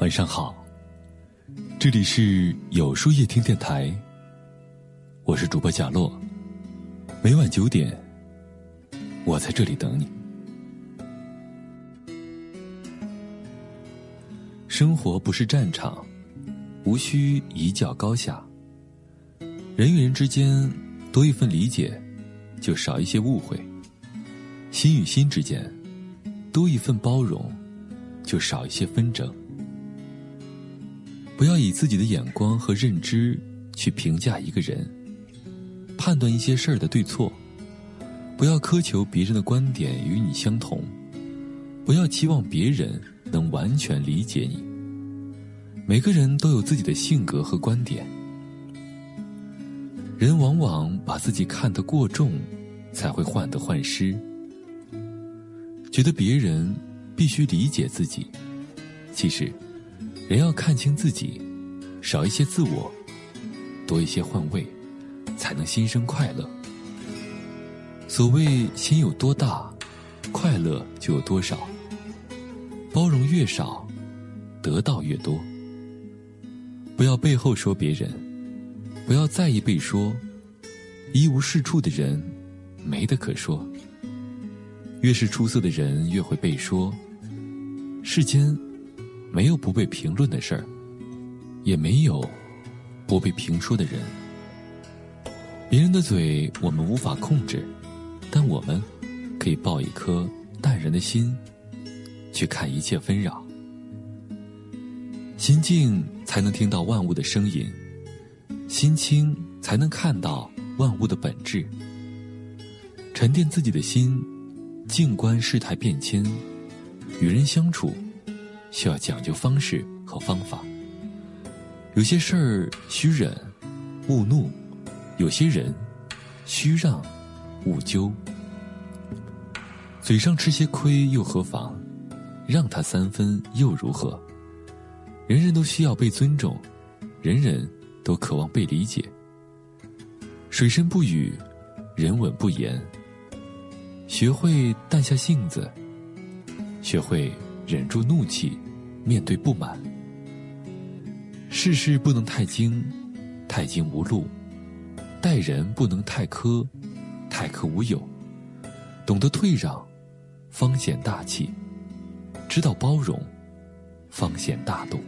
晚上好，这里是有书夜听电台，我是主播贾洛。每晚九点，我在这里等你。生活不是战场，无需一较高下。人与人之间多一份理解，就少一些误会；心与心之间多一份包容，就少一些纷争。不要以自己的眼光和认知去评价一个人，判断一些事儿的对错。不要苛求别人的观点与你相同，不要期望别人能完全理解你。每个人都有自己的性格和观点，人往往把自己看得过重，才会患得患失，觉得别人必须理解自己。其实。人要看清自己，少一些自我，多一些换位，才能心生快乐。所谓心有多大，快乐就有多少。包容越少，得到越多。不要背后说别人，不要在意被说。一无是处的人，没得可说。越是出色的人，越会被说。世间。没有不被评论的事儿，也没有不被评说的人。别人的嘴我们无法控制，但我们可以抱一颗淡然的心，去看一切纷扰。心静才能听到万物的声音，心清才能看到万物的本质。沉淀自己的心，静观世态变迁，与人相处。需要讲究方式和方法。有些事儿需忍，勿怒；有些人需让，勿纠。嘴上吃些亏又何妨？让他三分又如何？人人都需要被尊重，人人都渴望被理解。水深不语，人稳不言。学会淡下性子，学会。忍住怒气，面对不满。事事不能太精，太精无路；待人不能太苛，太苛无有。懂得退让，方显大气；知道包容，方显大度。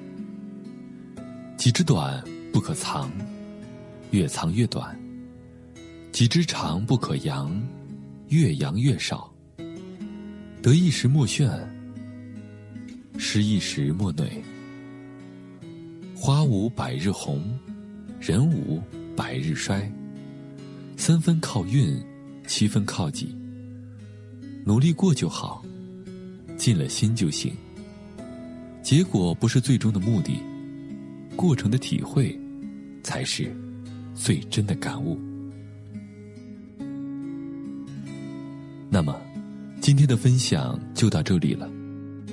己之短不可藏，越藏越短；己之长不可扬，越扬越少。得意时莫炫。失意时莫馁。花无百日红，人无百日衰。三分靠运，七分靠己。努力过就好，尽了心就行。结果不是最终的目的，过程的体会，才是最真的感悟。那么，今天的分享就到这里了。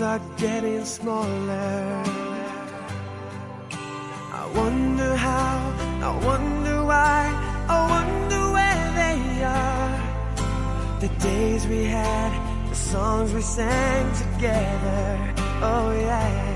are getting smaller. I wonder how, I wonder why, I wonder where they are. The days we had, the songs we sang together. Oh yeah.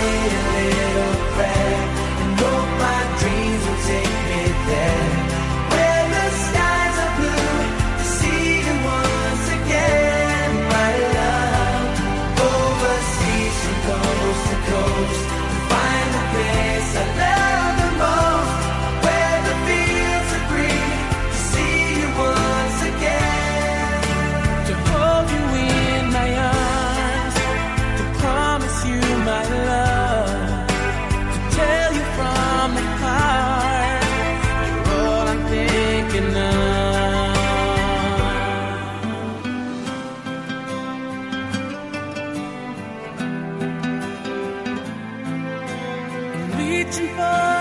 Yeah. searching for.